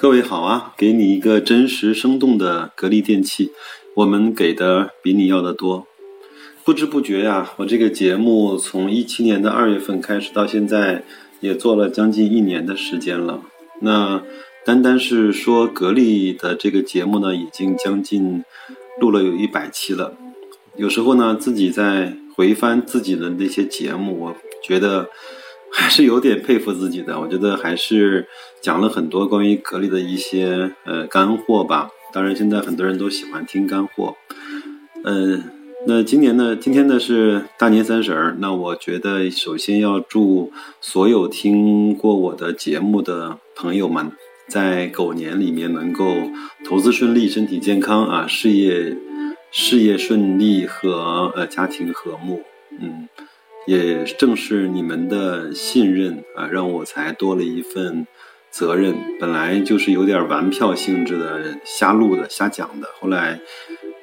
各位好啊，给你一个真实生动的格力电器，我们给的比你要的多。不知不觉呀，我这个节目从一七年的二月份开始到现在，也做了将近一年的时间了。那单单是说格力的这个节目呢，已经将近录了有一百期了。有时候呢，自己在回翻自己的那些节目，我觉得。还是有点佩服自己的，我觉得还是讲了很多关于格力的一些呃干货吧。当然，现在很多人都喜欢听干货。嗯，那今年呢，今天呢是大年三十儿，那我觉得首先要祝所有听过我的节目的朋友们，在狗年里面能够投资顺利、身体健康啊，事业事业顺利和呃家庭和睦。嗯。也正是你们的信任啊，让我才多了一份责任。本来就是有点玩票性质的，瞎录的、瞎讲的。后来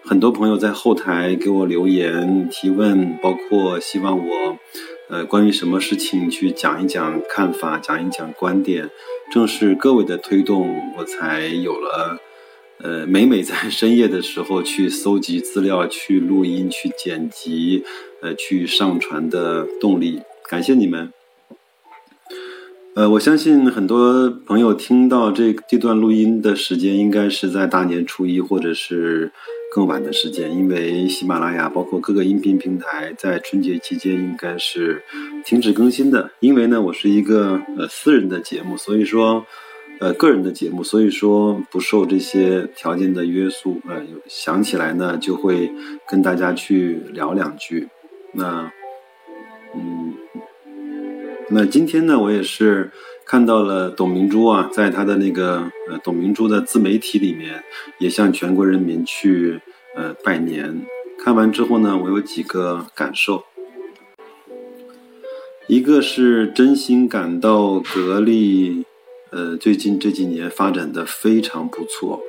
很多朋友在后台给我留言提问，包括希望我呃关于什么事情去讲一讲看法，讲一讲观点。正是各位的推动，我才有了。呃，每每在深夜的时候去搜集资料、去录音、去剪辑，呃，去上传的动力，感谢你们。呃，我相信很多朋友听到这这段录音的时间，应该是在大年初一或者是更晚的时间，因为喜马拉雅包括各个音频平台在春节期间应该是停止更新的。因为呢，我是一个呃私人的节目，所以说。呃，个人的节目，所以说不受这些条件的约束。呃，想起来呢，就会跟大家去聊两句。那，嗯，那今天呢，我也是看到了董明珠啊，在他的那个呃董明珠的自媒体里面，也向全国人民去呃拜年。看完之后呢，我有几个感受，一个是真心感到格力。呃，最近这几年发展的非常不错。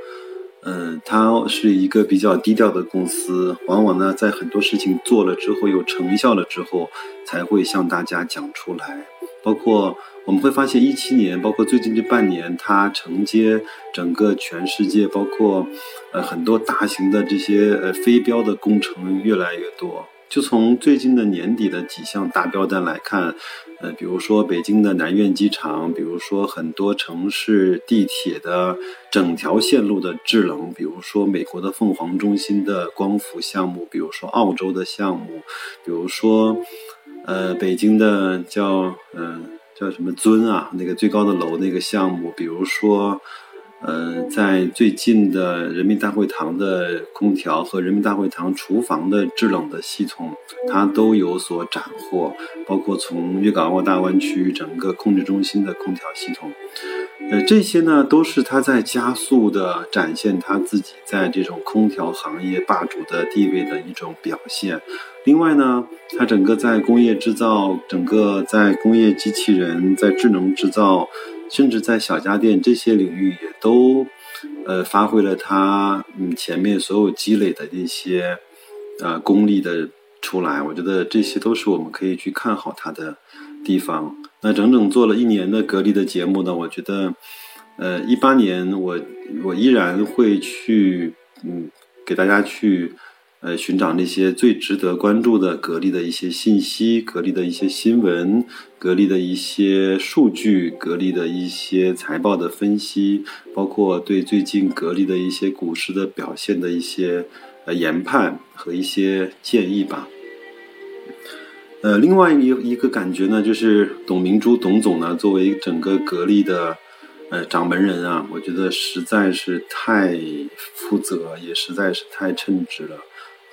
嗯，它是一个比较低调的公司，往往呢，在很多事情做了之后，有成效了之后，才会向大家讲出来。包括我们会发现，一七年，包括最近这半年，它承接整个全世界，包括呃很多大型的这些呃非标的工程越来越多。就从最近的年底的几项大标单来看，呃，比如说北京的南苑机场，比如说很多城市地铁的整条线路的制冷，比如说美国的凤凰中心的光伏项目，比如说澳洲的项目，比如说，呃，北京的叫嗯叫什么尊啊，那个最高的楼那个项目，比如说。呃，在最近的人民大会堂的空调和人民大会堂厨房的制冷的系统，它都有所斩获，包括从粤港澳大湾区整个控制中心的空调系统，呃，这些呢都是它在加速的展现它自己在这种空调行业霸主的地位的一种表现。另外呢，它整个在工业制造，整个在工业机器人，在智能制造。甚至在小家电这些领域也都，呃，发挥了它嗯前面所有积累的这些，呃功力的出来。我觉得这些都是我们可以去看好它的地方。那整整做了一年的格力的节目呢，我觉得，呃，一八年我我依然会去嗯给大家去。呃，寻找那些最值得关注的格力的一些信息、格力的一些新闻、格力的一些数据、格力的一些财报的分析，包括对最近格力的一些股市的表现的一些呃研判和一些建议吧。呃，另外一一个感觉呢，就是董明珠董总呢，作为整个格力的呃掌门人啊，我觉得实在是太负责，也实在是太称职了。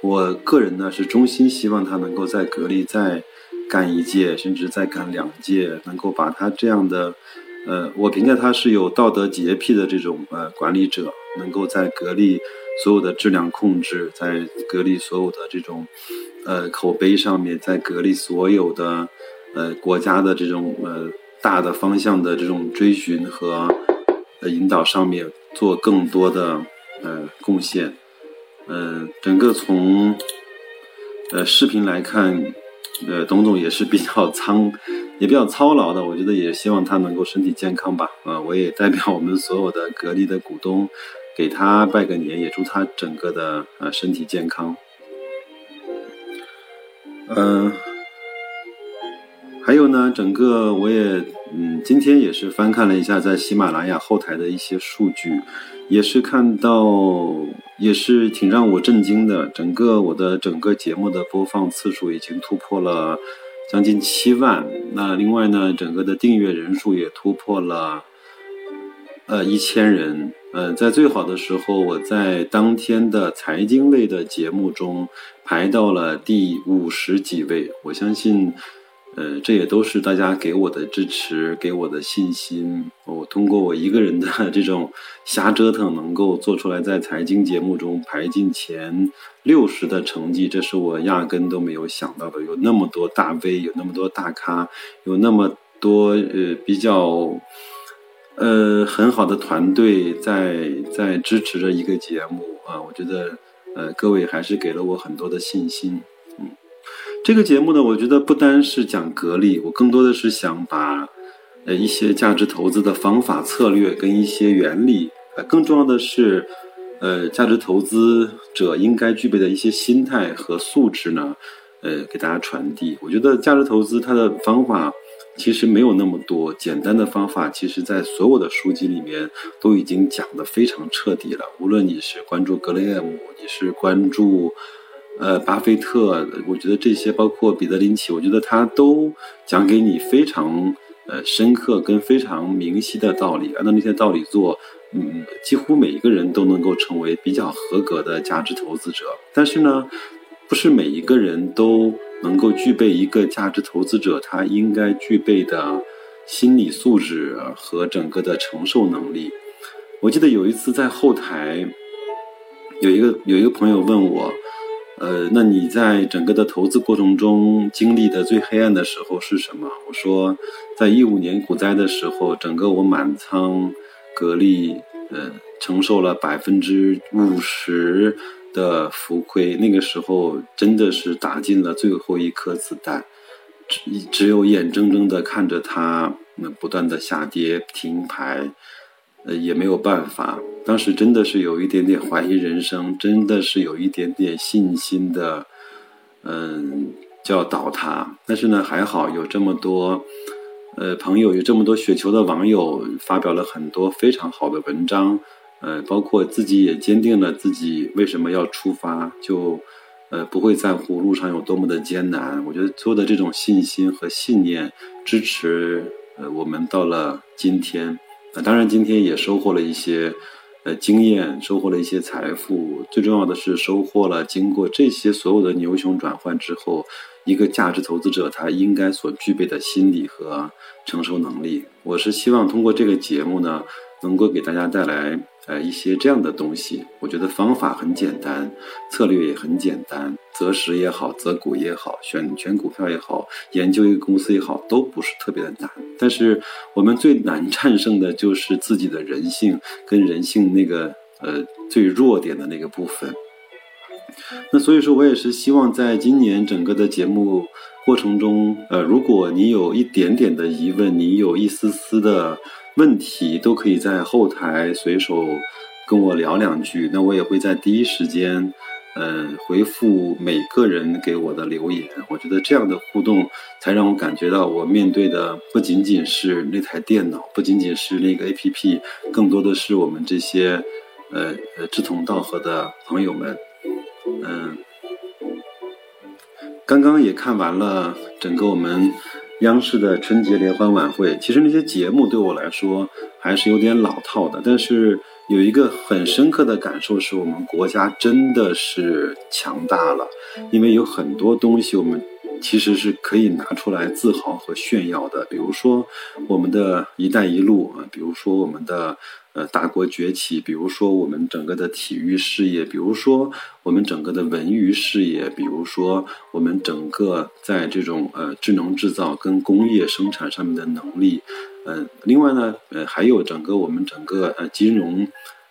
我个人呢是衷心希望他能够在格力再干一届，甚至再干两届，能够把他这样的，呃，我评价他是有道德洁癖的这种呃管理者，能够在格力所有的质量控制，在格力所有的这种呃口碑上面，在格力所有的呃国家的这种呃大的方向的这种追寻和引导上面做更多的呃贡献。嗯，整个从呃视频来看，呃，董总也是比较苍，也比较操劳的。我觉得也希望他能够身体健康吧。呃，我也代表我们所有的格力的股东，给他拜个年，也祝他整个的呃身体健康。嗯，还有呢，整个我也嗯，今天也是翻看了一下在喜马拉雅后台的一些数据，也是看到。也是挺让我震惊的，整个我的整个节目的播放次数已经突破了将近七万。那另外呢，整个的订阅人数也突破了呃一千人。呃，在最好的时候，我在当天的财经类的节目中排到了第五十几位。我相信。呃，这也都是大家给我的支持，给我的信心。我通过我一个人的 这种瞎折腾，能够做出来在财经节目中排进前六十的成绩，这是我压根都没有想到的。有那么多大 V，有那么多大咖，有那么多呃比较呃很好的团队在在支持着一个节目啊，我觉得呃各位还是给了我很多的信心。这个节目呢，我觉得不单是讲格力，我更多的是想把，呃，一些价值投资的方法策略跟一些原理，呃，更重要的是，呃，价值投资者应该具备的一些心态和素质呢，呃，给大家传递。我觉得价值投资它的方法其实没有那么多，简单的方法，其实在所有的书籍里面都已经讲得非常彻底了。无论你是关注格雷厄姆，你是关注。呃，巴菲特，我觉得这些包括彼得林奇，我觉得他都讲给你非常呃深刻跟非常明晰的道理，按照那些道理做，嗯，几乎每一个人都能够成为比较合格的价值投资者。但是呢，不是每一个人都能够具备一个价值投资者他应该具备的心理素质和整个的承受能力。我记得有一次在后台，有一个有一个朋友问我。呃，那你在整个的投资过程中经历的最黑暗的时候是什么？我说，在一五年股灾的时候，整个我满仓格力，呃，承受了百分之五十的浮亏。那个时候真的是打进了最后一颗子弹，只只有眼睁睁的看着它那不断的下跌停牌。呃，也没有办法。当时真的是有一点点怀疑人生，真的是有一点点信心的，嗯，就要倒塌。但是呢，还好有这么多，呃，朋友，有这么多雪球的网友，发表了很多非常好的文章，呃，包括自己也坚定了自己为什么要出发，就，呃，不会在乎路上有多么的艰难。我觉得所有的这种信心和信念支持，呃，我们到了今天。那当然，今天也收获了一些，呃，经验，收获了一些财富。最重要的是，收获了经过这些所有的牛熊转换之后，一个价值投资者他应该所具备的心理和承受能力。我是希望通过这个节目呢。能够给大家带来呃一些这样的东西，我觉得方法很简单，策略也很简单，择时也好，择股也好，选选股票也好，研究一个公司也好，都不是特别的难。但是我们最难战胜的就是自己的人性跟人性那个呃最弱点的那个部分。那所以说我也是希望在今年整个的节目过程中，呃，如果你有一点点的疑问，你有一丝丝的。问题都可以在后台随手跟我聊两句，那我也会在第一时间，嗯，回复每个人给我的留言。我觉得这样的互动才让我感觉到我面对的不仅仅是那台电脑，不仅仅是那个 APP，更多的是我们这些呃志同道合的朋友们。嗯，刚刚也看完了整个我们。央视的春节联欢晚会，其实那些节目对我来说还是有点老套的。但是有一个很深刻的感受，是我们国家真的是强大了，因为有很多东西我们其实是可以拿出来自豪和炫耀的。比如说我们的一带一路啊，比如说我们的。呃，大国崛起，比如说我们整个的体育事业，比如说我们整个的文娱事业，比如说我们整个在这种呃智能制造跟工业生产上面的能力，嗯，另外呢，呃，还有整个我们整个呃金融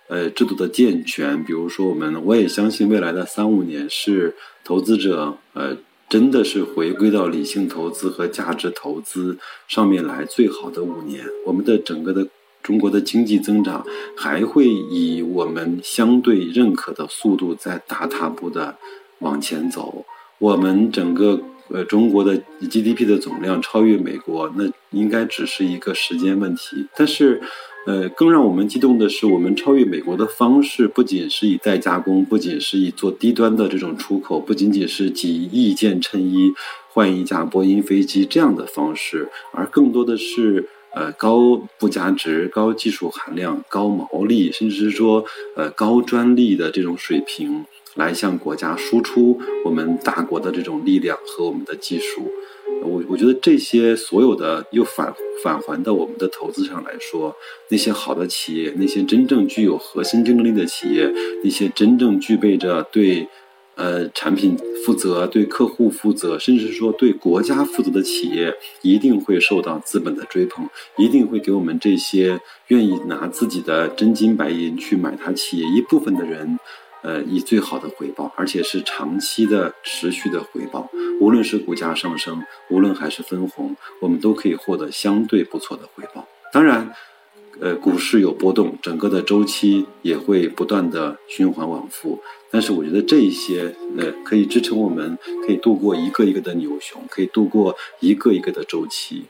呃制度的健全，比如说我们，我也相信未来的三五年是投资者呃。真的是回归到理性投资和价值投资上面来最好的五年。我们的整个的中国的经济增长还会以我们相对认可的速度在大踏步的往前走。我们整个呃中国的 GDP 的总量超越美国，那应该只是一个时间问题。但是。呃，更让我们激动的是，我们超越美国的方式不仅是以代加工，不仅是以做低端的这种出口，不仅仅是几亿件衬衣换一架波音飞机这样的方式，而更多的是呃高附加值、高技术含量、高毛利，甚至是说呃高专利的这种水平，来向国家输出我们大国的这种力量和我们的技术。我我觉得这些所有的又返返还到我们的投资上来说，那些好的企业，那些真正具有核心竞争力的企业，那些真正具备着对，呃产品负责、对客户负责，甚至说对国家负责的企业，一定会受到资本的追捧，一定会给我们这些愿意拿自己的真金白银去买它企业一部分的人。呃，以最好的回报，而且是长期的、持续的回报。无论是股价上升，无论还是分红，我们都可以获得相对不错的回报。当然，呃，股市有波动，整个的周期也会不断的循环往复。但是，我觉得这一些，呃，可以支撑我们，可以度过一个一个的牛熊，可以度过一个一个的周期。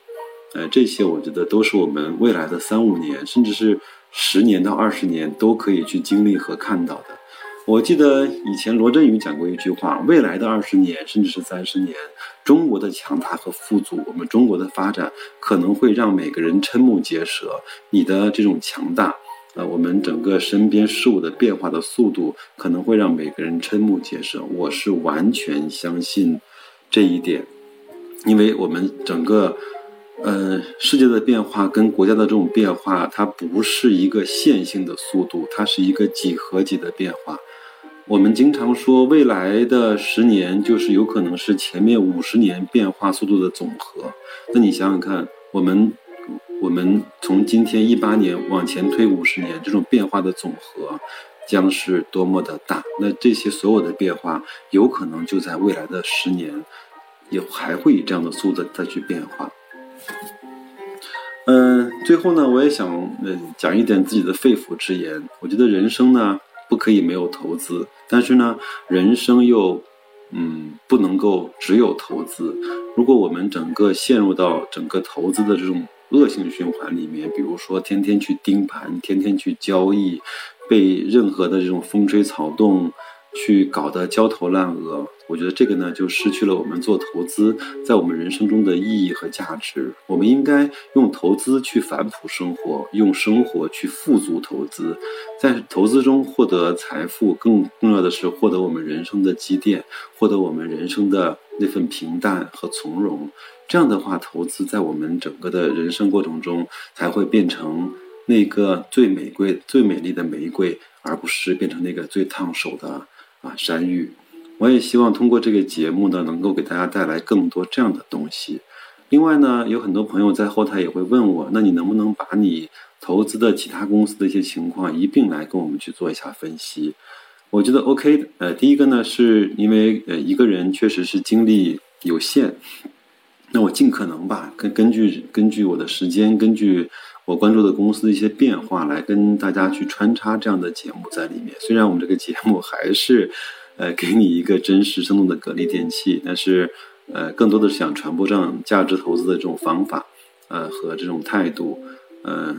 呃，这些我觉得都是我们未来的三五年，甚至是十年到二十年都可以去经历和看到的。我记得以前罗振宇讲过一句话：未来的二十年，甚至是三十年，中国的强大和富足，我们中国的发展可能会让每个人瞠目结舌。你的这种强大，呃，我们整个身边事物的变化的速度，可能会让每个人瞠目结舌。我是完全相信这一点，因为我们整个。呃，世界的变化跟国家的这种变化，它不是一个线性的速度，它是一个几何级的变化。我们经常说，未来的十年就是有可能是前面五十年变化速度的总和。那你想想看，我们我们从今天一八年往前推五十年，这种变化的总和将是多么的大？那这些所有的变化，有可能就在未来的十年，也还会以这样的速度再去变化。嗯，最后呢，我也想嗯讲一点自己的肺腑之言。我觉得人生呢不可以没有投资，但是呢，人生又嗯不能够只有投资。如果我们整个陷入到整个投资的这种恶性循环里面，比如说天天去盯盘，天天去交易，被任何的这种风吹草动。去搞得焦头烂额，我觉得这个呢就失去了我们做投资在我们人生中的意义和价值。我们应该用投资去反哺生活，用生活去富足投资，在投资中获得财富，更重要的是获得我们人生的积淀，获得我们人生的那份平淡和从容。这样的话，投资在我们整个的人生过程中才会变成那个最玫瑰、最美丽的玫瑰，而不是变成那个最烫手的。啊，山芋，我也希望通过这个节目呢，能够给大家带来更多这样的东西。另外呢，有很多朋友在后台也会问我，那你能不能把你投资的其他公司的一些情况一并来跟我们去做一下分析？我觉得 OK 的。呃，第一个呢，是因为呃一个人确实是精力有限，那我尽可能吧，根根据根据我的时间，根据。我关注的公司的一些变化，来跟大家去穿插这样的节目在里面。虽然我们这个节目还是，呃，给你一个真实生动的格力电器，但是，呃，更多的是想传播这样价值投资的这种方法，呃，和这种态度。嗯，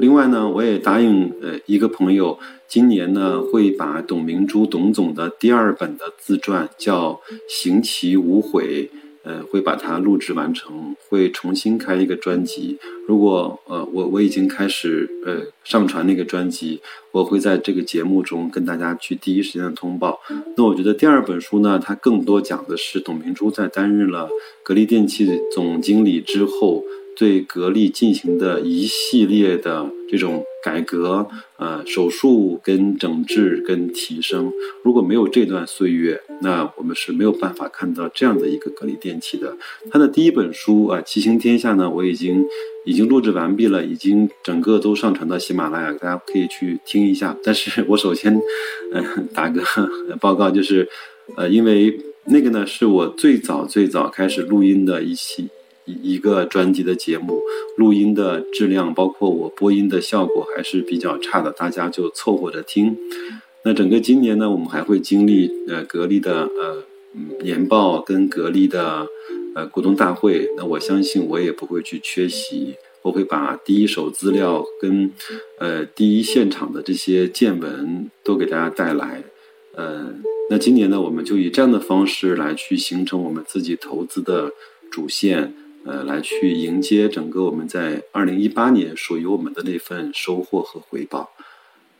另外呢，我也答应呃一个朋友，今年呢会把董明珠董总的第二本的自传叫《行其无悔》。呃，会把它录制完成，会重新开一个专辑。如果呃，我我已经开始呃上传那个专辑，我会在这个节目中跟大家去第一时间的通报。那我觉得第二本书呢，它更多讲的是董明珠在担任了格力电器总经理之后。对格力进行的一系列的这种改革，呃，手术跟整治跟提升，如果没有这段岁月，那我们是没有办法看到这样的一个格力电器的。它的第一本书啊，《骑行天下》呢，我已经已经录制完毕了，已经整个都上传到喜马拉雅，大家可以去听一下。但是我首先，嗯，打个报告，就是，呃，因为。那个呢是我最早最早开始录音的一期一一个专辑的节目，录音的质量包括我播音的效果还是比较差的，大家就凑合着听。那整个今年呢，我们还会经历呃格力的呃年报跟格力的呃股东大会，那我相信我也不会去缺席，我会把第一手资料跟呃第一现场的这些见闻都给大家带来。呃，那今年呢，我们就以这样的方式来去形成我们自己投资的主线，呃，来去迎接整个我们在二零一八年属于我们的那份收获和回报。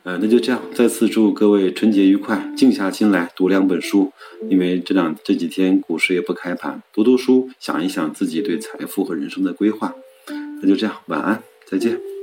呃，那就这样，再次祝各位春节愉快，静下心来读两本书，因为这两这几天股市也不开盘，读读书，想一想自己对财富和人生的规划。那就这样，晚安，再见。